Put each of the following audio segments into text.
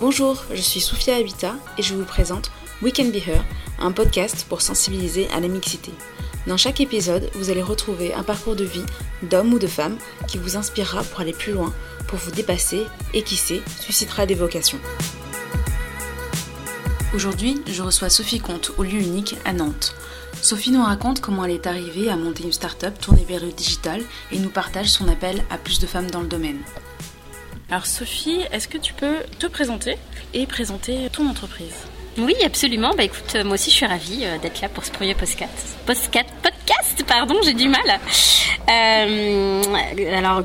Bonjour, je suis Sophia Habita et je vous présente We Can Be Her, un podcast pour sensibiliser à la mixité. Dans chaque épisode, vous allez retrouver un parcours de vie d'homme ou de femme qui vous inspirera pour aller plus loin, pour vous dépasser et qui sait, suscitera des vocations. Aujourd'hui, je reçois Sophie Comte au lieu unique à Nantes. Sophie nous raconte comment elle est arrivée à monter une start-up tournée vers le digital et nous partage son appel à plus de femmes dans le domaine. Alors Sophie, est-ce que tu peux te présenter et présenter ton entreprise? Oui, absolument. Bah écoute, moi aussi je suis ravie euh, d'être là pour ce premier podcast. Podcast, pardon, j'ai du mal. Euh, alors,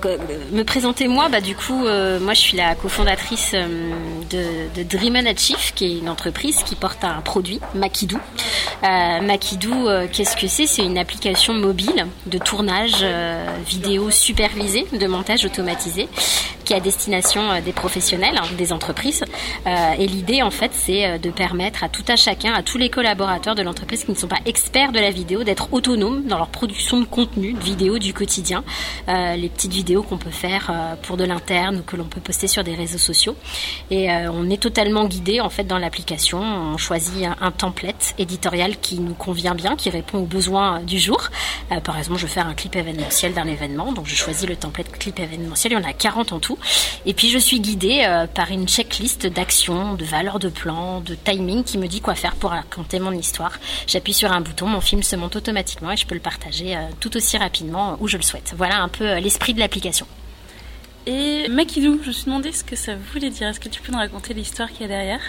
me présenter moi, bah du coup, euh, moi je suis la cofondatrice de, Dream and Achieve, qui est une entreprise qui porte un produit, Makidou. Makidou, qu'est-ce que c'est? C'est une application mobile de tournage vidéo supervisé, de montage automatisé, qui est à destination des professionnels, hein, des entreprises. et l'idée, en fait, c'est de permettre à tout à chacun, à tous les collaborateurs de l'entreprise qui ne sont pas experts de la vidéo, d'être autonomes dans leur production de contenu, de vidéos du quotidien, euh, les petites vidéos qu'on peut faire euh, pour de l'interne ou que l'on peut poster sur des réseaux sociaux. Et euh, on est totalement guidé en fait dans l'application. On choisit un, template éditorial qui nous convient bien, qui répond aux besoins du jour. par exemple, je veux faire un clip événementiel d'un événement, donc je choisis le template clip événementiel. Il y en a 40 en tout. Et puis je suis guidée par une checklist d'actions, de valeurs de plan, de timing qui me dit quoi faire pour raconter mon histoire. J'appuie sur un bouton, mon film se monte automatiquement et je peux le partager euh, tout aussi rapidement où je le souhaite. Voilà un peu euh, l'esprit de l'application. Et Makidou, je me suis demandé ce que ça voulait dire. Est-ce que tu peux nous raconter l'histoire qu'il y a derrière?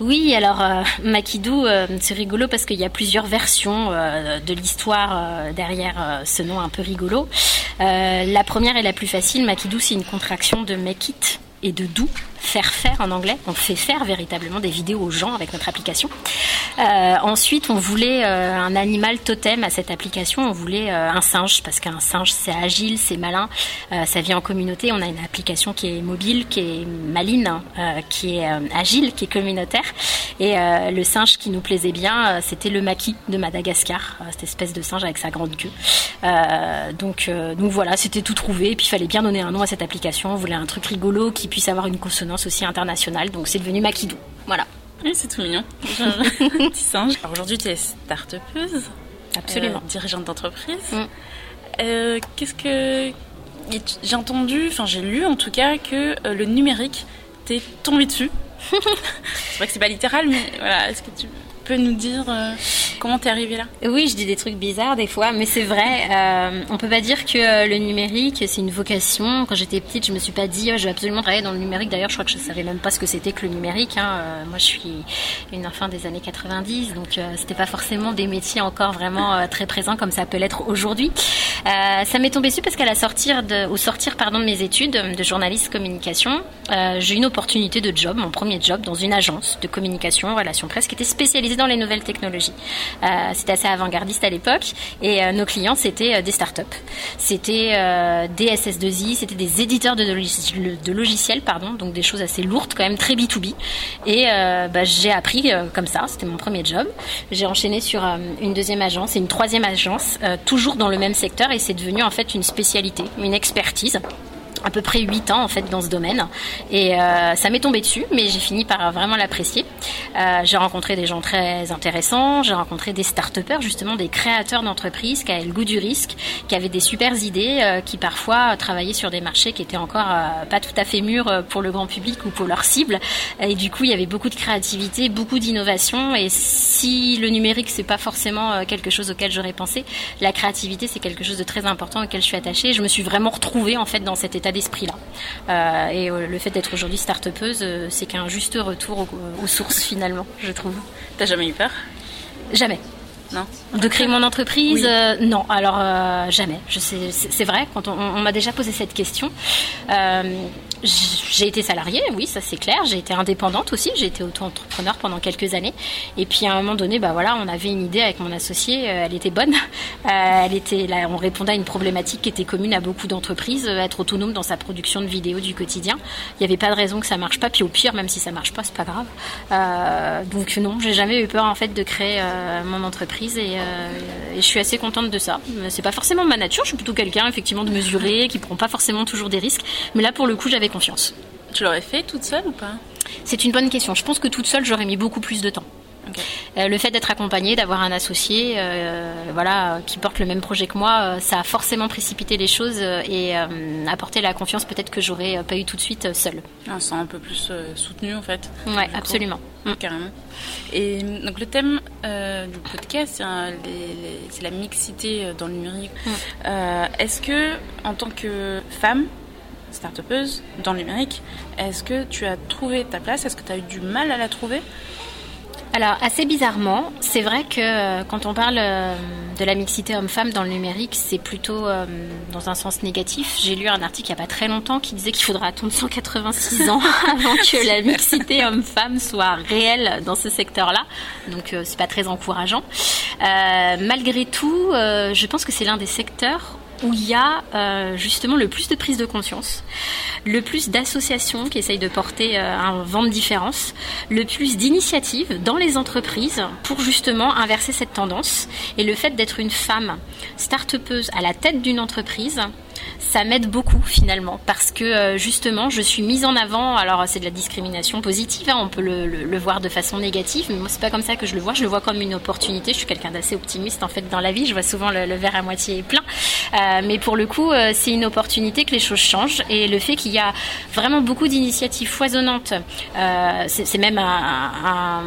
Oui, alors euh, Makidou, c'est rigolo parce qu'il y a plusieurs versions de l'histoire derrière ce nom un peu rigolo. la première et la plus facile, Makidou, c'est une contraction de make it et de doux faire faire en anglais. On fait faire véritablement des vidéos aux gens avec notre application. Euh, ensuite, on voulait euh, un animal totem à cette application. On voulait euh, un singe parce qu'un singe c'est agile, c'est malin, ça vit en communauté. On a une application qui est mobile, qui est maline, qui est agile, qui est communautaire. Et le singe qui nous plaisait bien, c'était le maquis de Madagascar, cette espèce de singe avec sa grande queue. donc, donc voilà, c'était tout trouvé. Et puis il fallait bien donner un nom à cette application. On voulait un truc rigolo qui puisse avoir une consonance aussi international donc c'est devenu Makidou. Voilà. Oui, c'est tout mignon. petit singe. Aujourd'hui, tu es start-upeuse. Absolument. Euh, dirigeante d'entreprise. Mm. Euh, qu'est-ce que. J'ai entendu, enfin j'ai lu en tout cas, que euh, le numérique t'est tombé dessus. c'est vrai que c'est pas littéral, mais voilà, est-ce que tu peux nous dire euh, comment t'es arrivée là? Oui, je dis des trucs bizarres des fois, mais c'est vrai. Euh, on peut pas dire que euh, le numérique c'est une vocation. Quand j'étais petite, je me suis pas dit oh, je vais absolument travailler dans le numérique. D'ailleurs, je crois que je savais même pas ce que c'était que le numérique. Hein. Euh, moi, je suis une enfant des années 90, donc c'était pas forcément des métiers encore vraiment très présents comme ça peut l'être aujourd'hui. ça m'est tombé dessus parce qu'à la sortir de, au sortir pardon de mes études de journaliste communication, j'ai eu une opportunité de job, mon premier job dans une agence de communication, relations presse qui était spécialisée dans les nouvelles technologies. Euh, c'était assez avant-gardiste à l'époque et euh, nos clients c'était euh, des startups, c'était des SS2I, c'était des éditeurs de, logiciels, pardon, donc des choses assez lourdes quand même, très B2B. Et bah, j'ai appris comme ça, c'était mon premier job. J'ai enchaîné sur une deuxième agence et une troisième agence, toujours dans le même secteur et c'est devenu en fait une spécialité, une expertise à peu près 8 ans en fait dans ce domaine. Et euh, ça m'est tombé dessus mais j'ai fini par vraiment l'apprécier. Euh, j'ai rencontré des gens très intéressants j'ai rencontré des start justement des créateurs d'entreprises qui avaient le goût du risque qui avaient des super idées euh, qui parfois travaillaient sur des marchés qui étaient encore pas tout à fait mûrs pour le grand public ou pour leur cible. Et du coup il y avait beaucoup de créativité beaucoup d'innovation. Et si le numérique c'est pas forcément quelque chose auquel j'aurais pensé la créativité c'est quelque chose de très important auquel je suis attachée. Je me suis vraiment retrouvée en fait dans cet état d'esprit-là. Euh, et euh, le fait d'être aujourd'hui start-upeuse, euh, c'est qu'un juste retour aux, sources finalement, je trouve. T'as jamais eu peur? Jamais. Non? De créer mon entreprise Non, alors jamais. c'est vrai, quand on, m'a déjà posé cette question, j'ai été salariée, oui, ça c'est clair. J'ai été indépendante aussi. J'ai été auto-entrepreneur pendant quelques années. Et puis à un moment donné, bah voilà, on avait une idée avec mon associé. Euh, elle était bonne. Euh, elle était là, on répondait à une problématique qui était commune à beaucoup d'entreprises, euh, être autonome dans sa production de vidéos du quotidien. Il n'y avait pas de raison que ça marche pas. Puis au pire, même si ça marche pas, c'est pas grave. Euh, donc non, j'ai jamais eu peur en fait de créer mon entreprise et, et, je suis assez contente de ça. C'est pas forcément ma nature. Je suis plutôt quelqu'un effectivement de mesuré, qui prend pas forcément toujours des risques. Mais là, pour le coup, j'avais confiance. Tu l'aurais fait toute seule ou pas? C'est une bonne question. Je pense que toute seule, j'aurais mis beaucoup plus de temps. Euh, le fait d'être accompagné, d'avoir un associé, euh, voilà, qui porte le même projet que moi, euh, ça a forcément précipité les choses et apporté la confiance peut-être que j'aurais pas eu tout de suite seule. On se un peu plus soutenu en fait. Oui, absolument. Mm. Carrément. Et donc le thème du podcast, c'est la mixité dans le numérique. Mm. Est-ce que en tant que femme, start dans le numérique, est-ce que tu as trouvé ta place? Est-ce que tu as eu du mal à la trouver? Alors, assez bizarrement, c'est vrai que euh, quand on parle euh, de la mixité homme-femme dans le numérique, c'est plutôt euh, dans un sens négatif. J'ai lu un article il n'y a pas très longtemps qui disait qu'il faudra attendre 186 ans avant que la mixité homme-femme soit réelle dans ce secteur-là. Donc, c'est pas très encourageant. malgré tout, je pense que c'est l'un des secteurs où il y a euh, justement le plus de prise de conscience, le plus d'associations qui essayent de porter euh, un vent de différence, le plus d'initiatives dans les entreprises pour justement inverser cette tendance. Et le fait d'être une femme start à la tête d'une entreprise, ça m'aide beaucoup finalement parce que euh, justement je suis mise en avant. Alors c'est de la discrimination positive, hein, on peut le, voir de façon négative, mais moi c'est pas comme ça que je le vois. Je le vois comme une opportunité. Je suis quelqu'un d'assez optimiste en fait dans la vie. Je vois souvent le, verre à moitié plein, euh, mais pour le coup euh, c'est une opportunité que les choses changent et le fait qu'il y a vraiment beaucoup d'initiatives foisonnantes. c'est même un,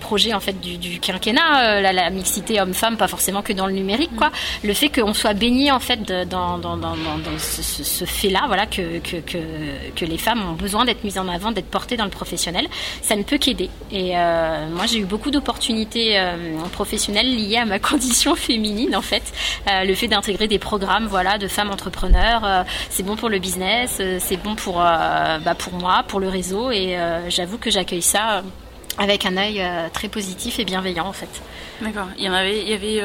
projet en fait du, quinquennat, la, mixité homme-femme, pas forcément que dans le numérique quoi. Le fait qu'on soit baigné en fait dans, dans dans, ce, fait-là, voilà, que, les femmes ont besoin d'être mises en avant, d'être portées dans le professionnel, ça ne peut qu'aider. Et euh, moi, j'ai eu beaucoup d'opportunités euh, professionnelles liées à ma condition féminine, en fait. Euh, le fait d'intégrer des programmes, voilà, de femmes entrepreneurs, c'est bon pour le business, c'est bon pour, bah, pour moi, pour le réseau, et j'avoue que j'accueille ça avec un œil très positif et bienveillant, en fait. D'accord. Il y en avait, il y avait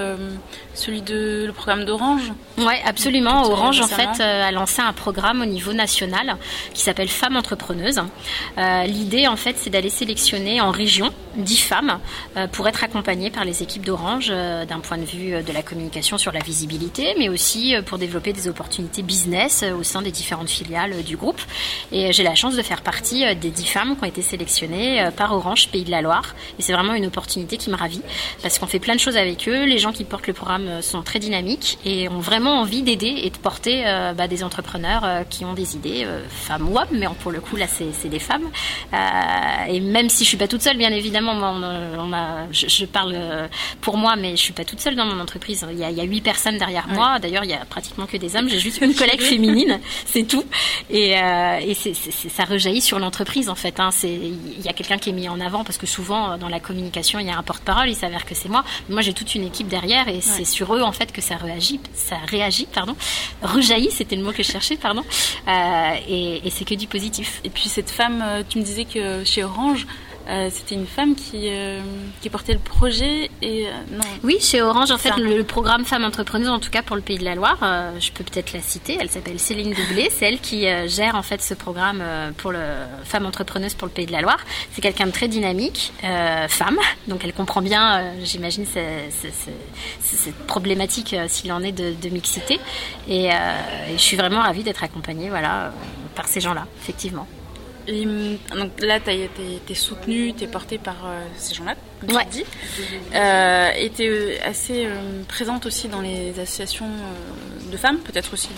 celui de le programme d'Orange? Oui, absolument. Orange, en fait, euh, a lancé un programme au niveau national qui s'appelle Femmes entrepreneuses. Euh, l'idée, en fait, c'est d'aller sélectionner en région 10 femmes euh, pour être accompagnées par les équipes d'Orange d'un point de vue de la communication sur la visibilité, mais aussi pour développer des opportunités business au sein des différentes filiales du groupe. Et j'ai la chance de faire partie des 10 femmes qui ont été sélectionnées par Orange Pays de la Loire. Et c'est vraiment une opportunité qui me ravit parce qu'on fait plein de choses avec eux. Les gens qui portent le programme euh, sont très dynamiques et ont vraiment envie d'aider et de porter euh, bah, des entrepreneurs euh, qui ont des idées, femmes ou hommes, mais pour le coup là c'est des femmes. et même si je suis pas toute seule, bien évidemment, on, a, je, parle pour moi, mais je suis pas toute seule dans mon entreprise. Il y a, huit personnes derrière moi. D'ailleurs, il y a pratiquement que des hommes. J'ai juste une collègue féminine, c'est tout. Et, et ça rejaillit sur l'entreprise en fait. Hein. Il y a quelqu'un qui est mis en avant parce que souvent dans la communication il y a un porte-parole. Il s'avère que c'est moi. Moi j'ai toute une équipe derrière et c'est sur eux en fait que ça réagit, ça réagit, pardon, rejaillit, c'était le mot que je cherchais, pardon, euh, et, et c'est que du positif. Et puis cette femme, euh, tu me disais que chez Orange, euh, c'était une femme qui, euh, qui portait le projet et euh, non. Oui, chez Orange, en fait, le, programme Femmes Entrepreneuses, en tout cas pour le Pays de la Loire, je peux peut-être la citer. Elle s'appelle Céline Doublé. C'est elle qui gère en fait ce programme pour le Femmes Entrepreneuses pour le Pays de la Loire. C'est quelqu'un de très dynamique, femme, donc elle comprend bien, j'imagine, cette problématique s'il en est de, de mixité. Et, et, je suis vraiment ravie d'être accompagnée, voilà, par ces gens-là, effectivement. Et, donc là, tu es, soutenue, tu es portée par euh, ces gens-là, comme ouais. tu dis. Euh, et tu es euh, assez euh, présente aussi dans les associations de femmes, peut-être aussi,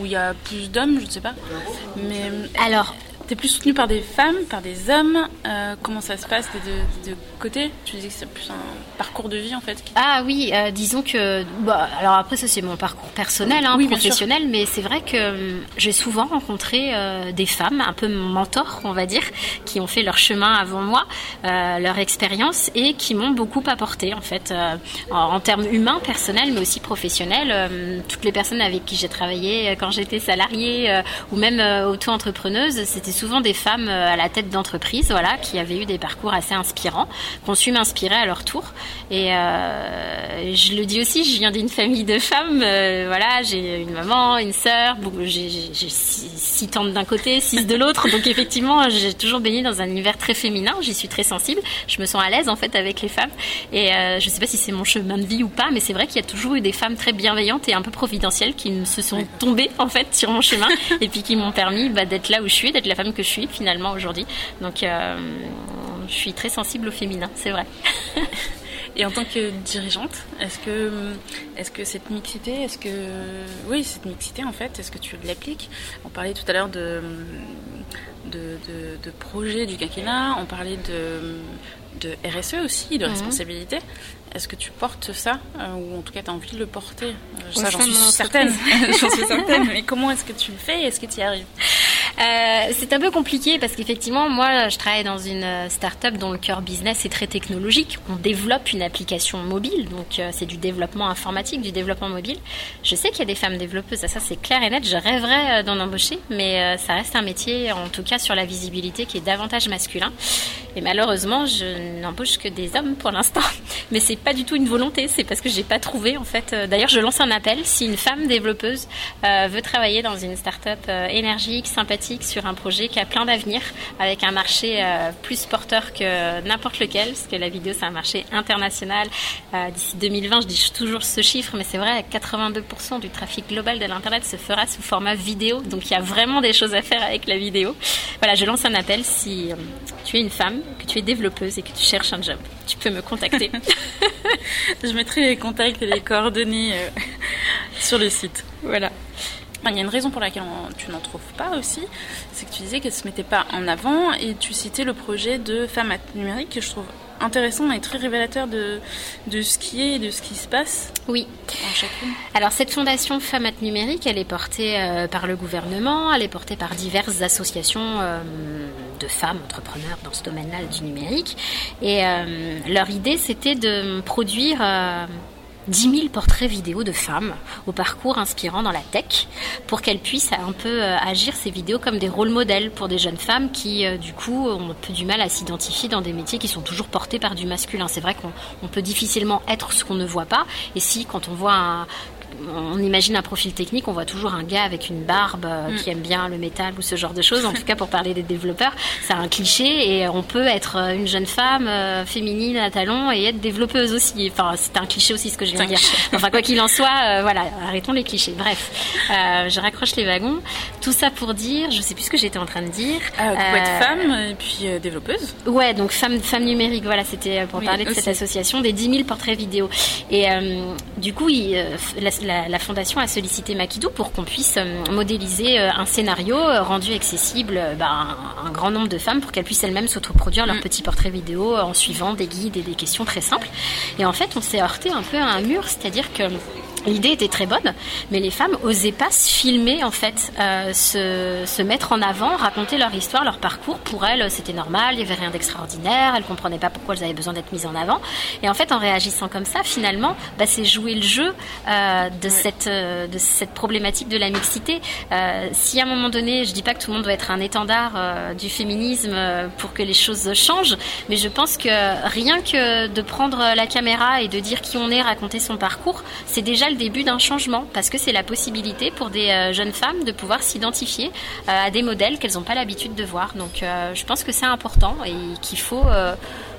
où il y a plus d'hommes, je ne sais pas. Mais, Alors, tu plus soutenu par des femmes, par des hommes euh, Comment ça se passe de, de côté Tu dis que c'est plus un parcours de vie en fait Ah oui, euh, disons que. Bah, alors après, ça c'est mon parcours personnel, hein, professionnel, mais c'est vrai que hum, j'ai souvent rencontré euh, des femmes, un peu mentors, on va dire, qui ont fait leur chemin avant moi, leur expérience et qui m'ont beaucoup apporté en fait, en, en, termes humains, personnels, mais aussi professionnels. toutes les personnes avec qui j'ai travaillé quand j'étais salariée ou même auto-entrepreneuse, c'était souvent des femmes euh, à la tête d'entreprise, voilà, qui avaient eu des parcours assez inspirants, qui ont su m'inspirer à leur tour. Et euh, je le dis aussi, je viens d'une famille de femmes. Euh, voilà, j'ai une maman, une sœur, j'ai six, tantes d'un côté, six de l'autre. Donc effectivement, j'ai toujours baigné dans un univers très féminin. J'y suis très sensible. Je me sens à l'aise en fait avec les femmes. Et je ne sais pas si c'est mon chemin de vie ou pas, mais c'est vrai qu'il y a toujours eu des femmes très bienveillantes et un peu providentielles qui me se sont tombées en fait sur mon chemin et puis qui m'ont permis bah, d'être là où je suis, d'être la femme femme que je suis finalement aujourd'hui. Donc je suis très sensible au féminin, c'est vrai. Et en tant que dirigeante, est-ce que, est-ce que cette mixité, est-ce que, oui, cette mixité en fait, est-ce que tu l'appliques? On parlait tout à l'heure de, de, de, projet du quinquennat, on parlait de, de RSE aussi, de mhm. responsabilité. Est-ce que tu portes ça euh, Ou en tout cas, tu as envie de le porter? Euh, Ça, j'en suis certaine. j'en suis certaine. Mais comment est-ce que tu le fais? Est-ce que tu y arrives? Euh, c'est un peu compliqué parce qu'effectivement, moi, je travaille dans une start-up dont le cœur business est très technologique. On développe une application mobile, donc c'est du développement informatique, du développement mobile. Je sais qu'il y a des femmes développeuses, ça, c'est clair et net. Je rêverais d'en embaucher, mais ça reste un métier, en tout cas sur la visibilité, qui est davantage masculin. Et malheureusement, je n'embauche que des hommes pour l'instant. Mais c'est pas du tout une volonté, c'est parce que j'ai pas trouvé en fait. Euh, d'ailleurs, je lance un appel si une femme développeuse euh, veut travailler dans une start-up euh, énergique, sympathique, sur un projet qui a plein d'avenir, avec un marché plus porteur que n'importe lequel, parce que la vidéo c'est un marché international. D'ici 2020, je dis toujours ce chiffre, mais c'est vrai, 82% du trafic global de l'internet se fera sous format vidéo, donc il y a vraiment des choses à faire avec la vidéo. Voilà, je lance un appel si tu es une femme, que tu es développeuse et que tu cherches un job, tu peux me contacter. je mettrai les contacts et les coordonnées euh, sur le site. Voilà. Il y a une raison pour laquelle tu n'en trouves pas aussi, c'est que tu disais qu'elle ne se mettait pas en avant et tu citais le projet de Femmes numérique que je trouve intéressant et très révélateur de, de ce qui est et de ce qui se passe. Oui. Alors cette fondation Femmes Numérique, elle est portée euh, par le gouvernement, elle est portée par diverses associations euh, de femmes entrepreneurs dans ce domaine-là du numérique. Et leur idée, c'était de produire 10 000 portraits vidéo de femmes au parcours inspirant dans la tech pour qu'elles puissent un peu euh, agir ces vidéos comme des rôles modèles pour des jeunes femmes qui, euh, du coup, ont un peu du mal à s'identifier dans des métiers qui sont toujours portés par du masculin. C'est vrai qu'on peut difficilement être ce qu'on ne voit pas. Et si, quand on voit un, on imagine un profil technique, on voit toujours un gars avec une barbe euh, mm. qui aime bien le métal ou ce genre de choses. En tout cas, pour parler des développeurs, c'est un cliché et on peut être euh, une jeune femme euh, féminine à talons et être développeuse aussi. Enfin, c'est un cliché aussi ce que je viens de dire. Enfin, quoi qu'il en soit, voilà, arrêtons les clichés. Bref, je raccroche les wagons. Tout ça pour dire, je sais plus ce que j'étais en train de dire. Être femme et puis développeuse. Ouais, donc femme, femme numérique. Voilà, c'était pour parler de cette association des 10 000 portraits vidéo. Et du coup, il, la, la, fondation a sollicité Makidou pour qu'on puisse euh, modéliser euh, un scénario euh, rendu accessible bah, à un grand nombre de femmes pour qu'elles puissent elles-mêmes s'autoproduire leur mm. petit portrait vidéo en suivant des guides et des questions très simples. Et en fait, on s'est heurté un peu à un mur, c'est-à-dire que L'idée était très bonne, mais les femmes osaient pas se filmer en fait, euh, se, se, mettre en avant, raconter leur histoire, leur parcours. Pour elles, c'était normal, il y avait rien d'extraordinaire, elles comprenaient pas pourquoi elles avaient besoin d'être mises en avant. Et en fait, en réagissant comme ça, finalement, bah, c'est jouer le jeu euh, de cette euh, de cette problématique de la mixité. Si à un moment donné, je dis pas que tout le monde doit être un étendard du féminisme pour que les choses changent, mais je pense que rien que de prendre la caméra et de dire qui on est, raconter son parcours, c'est déjà le début d'un changement parce que c'est la possibilité pour des euh, jeunes femmes de pouvoir s'identifier euh, à des modèles qu'elles n'ont pas l'habitude de voir. Donc euh, je pense que c'est important et qu'il faut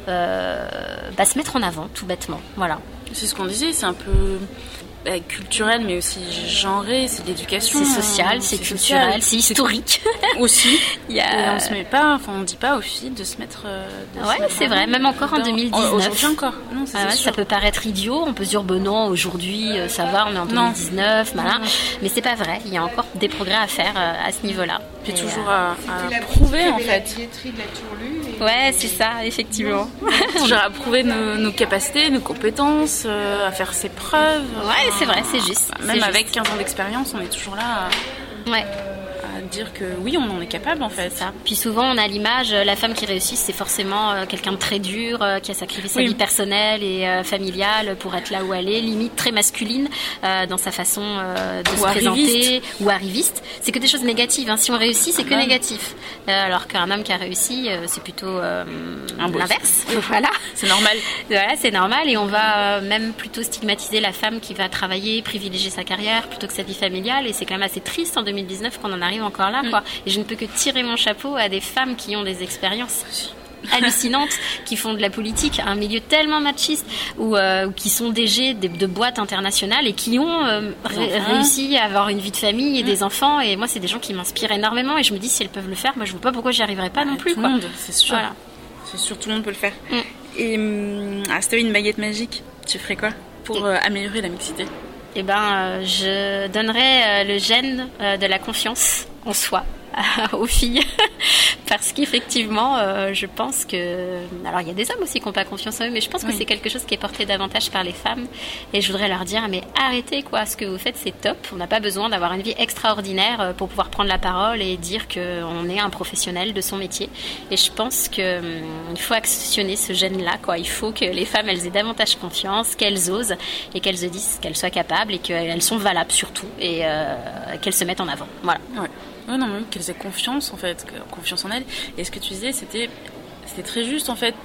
bah, se mettre en avant tout bêtement. Voilà. C'est ce qu'on disait, c'est un peu bah, culturel mais aussi genré, c'est l'éducation. C'est social, c'est culturel, c'est historique. aussi. Il y a... on se met pas, enfin on dit pas aux filles de se mettre. Euh, ouais, c'est vrai, même encore en 2019. Aujourd'hui encore. Non, ça peut paraître idiot, on peut se dire bon non, aujourd'hui euh, ça va, on est en 2019, voilà. mais c'est pas vrai. Il y a encore des progrès à faire euh, à ce niveau-là. Puis toujours à, prouver en fait. Ouais, c'est ça, effectivement. toujours à prouver nos, capacités, nos compétences, à faire ses preuves. Ouais, c'est vrai, c'est juste. Même avec 15 ans d'expérience, on est toujours là. Ouais dire que oui, on en est capable en fait. Ça. Puis souvent, on a l'image, euh, la femme qui réussit, c'est forcément euh, quelqu'un de très dur, euh, qui a sacrifié sa vie personnelle et familiale pour être là où elle est, limite très masculine dans sa façon de se présenter, ou arriviste. C'est que des choses négatives. Hein. Si on réussit, c'est que négatif. alors qu'un homme qui a réussi, c'est plutôt l'inverse. voilà. C'est normal. Voilà, c'est normal. Et on va même plutôt stigmatiser la femme qui va travailler, privilégier sa carrière plutôt que sa vie familiale. Et c'est quand même assez triste en 2019 qu'on en arrive encore là, quoi. Mm. Et je ne peux que tirer mon chapeau à des femmes qui ont des expériences. hallucinantes qui font de la politique, un milieu tellement machiste, ou qui sont DG de, de, boîtes internationales et qui ont réussi à avoir une vie de famille et mm. des enfants. Et moi, c'est des gens qui m'inspirent énormément. Et je me dis, si elles peuvent le faire, moi, je vois pas pourquoi j'y arriverai pas non plus. Tout le monde, c'est sûr. C'est sûr, tout le monde peut le faire. Mm. Et hum, ah, si une baguette magique, tu ferais quoi pour euh, améliorer la mixité? Eh ben, euh, je donnerais euh, le gène de la confiance en soi aux filles. Parce qu'effectivement euh, je pense que alors il y a des hommes aussi qui n'ont pas confiance en eux mais je pense que c'est quelque chose qui est porté davantage par les femmes. Et je voudrais leur dire mais arrêtez quoi. Ce que vous faites c'est top. On n'a pas besoin d'avoir une vie extraordinaire euh, pour pouvoir prendre la parole et dire qu'on est un professionnel de son métier. Et je pense que hum, il faut actionner ce gène là quoi. Il faut que les femmes elles aient davantage confiance qu'elles osent et qu'elles se disent qu'elles soient capables et qu'elles sont valables surtout et euh, qu'elles se mettent en avant. Voilà oui, non, mais qu'elles aient confiance en fait, confiance en elles. Et ce que tu disais, c'était c'était très juste en fait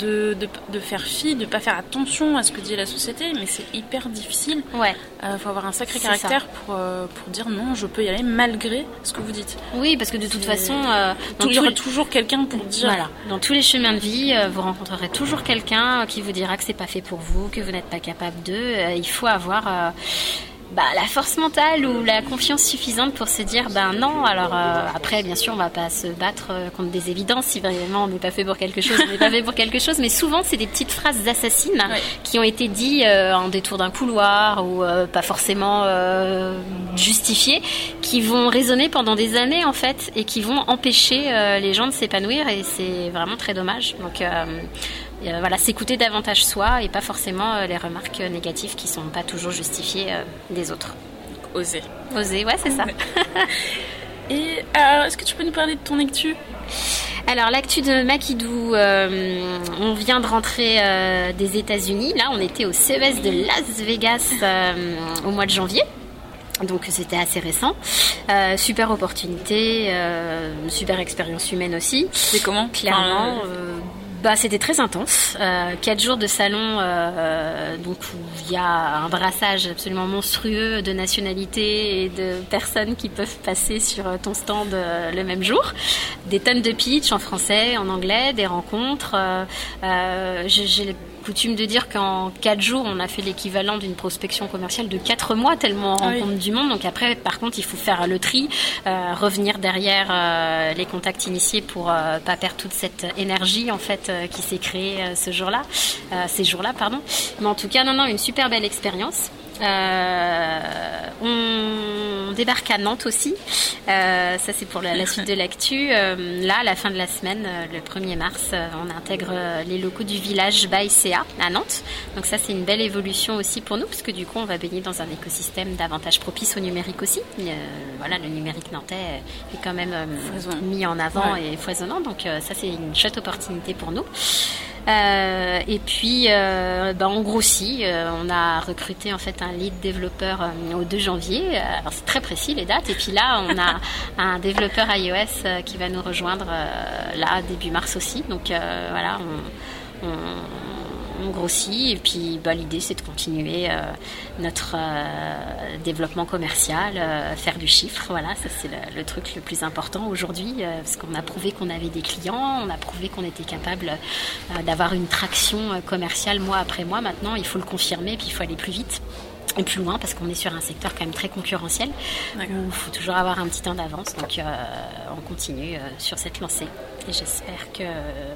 de, de, faire fi, de pas faire attention à ce que dit la société, mais c'est hyper difficile. Ouais. Il euh, faut avoir un sacré caractère pour, euh, pour dire non, je peux y aller malgré ce que vous dites. Oui, parce que de toute façon, euh, il y aura toujours quelqu'un pour dire. Voilà. Dans tous les chemins de vie, vous rencontrerez toujours quelqu'un qui vous dira que c'est pas fait pour vous, que vous n'êtes pas capable d'eux. il faut avoir bah, la force mentale ou la confiance suffisante pour se dire ben non alors euh, après bien sûr on va pas se battre euh, contre des évidences si vraiment on n'est pas fait pour quelque chose on n'est pas fait pour quelque chose. Mais souvent c'est des petites phrases assassines qui ont été dites euh, en détour d'un couloir ou pas forcément justifiées qui vont résonner pendant des années en fait et qui vont empêcher les gens de s'épanouir. Et c'est vraiment très dommage. Donc euh, voilà, s'écouter davantage soi et pas forcément euh, les remarques négatives qui sont pas toujours justifiées euh, des autres. Oser. Oser, ouais, c'est ça. et alors, est-ce que tu peux nous parler de ton actu? Alors l'actu de Makidou, on vient de rentrer des États-Unis. Là, on était au CES de Las Vegas au mois de janvier. Donc c'était assez récent. super opportunité, super expérience humaine aussi. C'est comment? Clairement. Bah, c'était très intense. Euh, quatre jours de salon, euh, euh, donc où il y a un brassage absolument monstrueux de nationalités et de personnes qui peuvent passer sur ton stand le même jour. Des tonnes de pitch en français, en anglais, des rencontres. J'ai coutume de dire qu'en 4 jours, on a fait l'équivalent d'une prospection commerciale de 4 mois, tellement on ah rencontre du monde. Donc après, par contre, il faut faire le tri, euh, revenir derrière euh, les contacts initiés pour euh, pas perdre toute cette énergie en fait qui s'est créée ce jour-là, ces jours-là, pardon. Mais en tout cas, non, non, une super belle expérience. Euh, on débarque à Nantes aussi. Euh, ça, c'est pour la, suite de l'actu. Euh, là, à la fin de la semaine, le 1er mars, on intègre les locaux du village Baïséa à Nantes. Donc ça, c'est une belle évolution aussi pour nous, parce que du coup, on va baigner dans un écosystème davantage propice au numérique aussi. voilà, le numérique nantais est quand même mis en avant et foisonnant. Donc ça, c'est une chouette opportunité pour nous. Euh, et puis, euh, bah, on grossit. Euh, on a recruté en fait un lead développeur au 2 janvier. Alors c'est très précis les dates. Et puis là, on a un développeur iOS qui va nous rejoindre là début mars aussi. Donc voilà, on, on on grossit et puis bah, l'idée c'est de continuer euh, notre euh, développement commercial, euh, faire du chiffre. Voilà, ça c'est le, truc le plus important aujourd'hui parce qu'on a prouvé qu'on avait des clients, on a prouvé qu'on était capable d'avoir une traction commerciale mois après mois. Maintenant, il faut le confirmer puis il faut aller plus vite et plus loin parce qu'on est sur un secteur quand même très concurrentiel où il faut toujours avoir un petit temps d'avance. Donc on continue sur cette lancée et j'espère que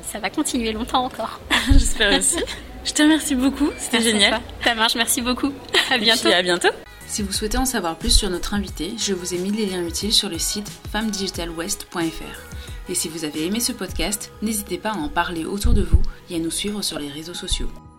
ça va continuer longtemps encore. j'espère aussi. Je te remercie beaucoup, c'était génial. Ça marche, merci beaucoup. À bientôt. à bientôt. Si vous souhaitez en savoir plus sur notre invité, je vous ai mis les liens utiles sur le site femmedigitalwest.fr. Et si vous avez aimé ce podcast, n'hésitez pas à en parler autour de vous et à nous suivre sur les réseaux sociaux.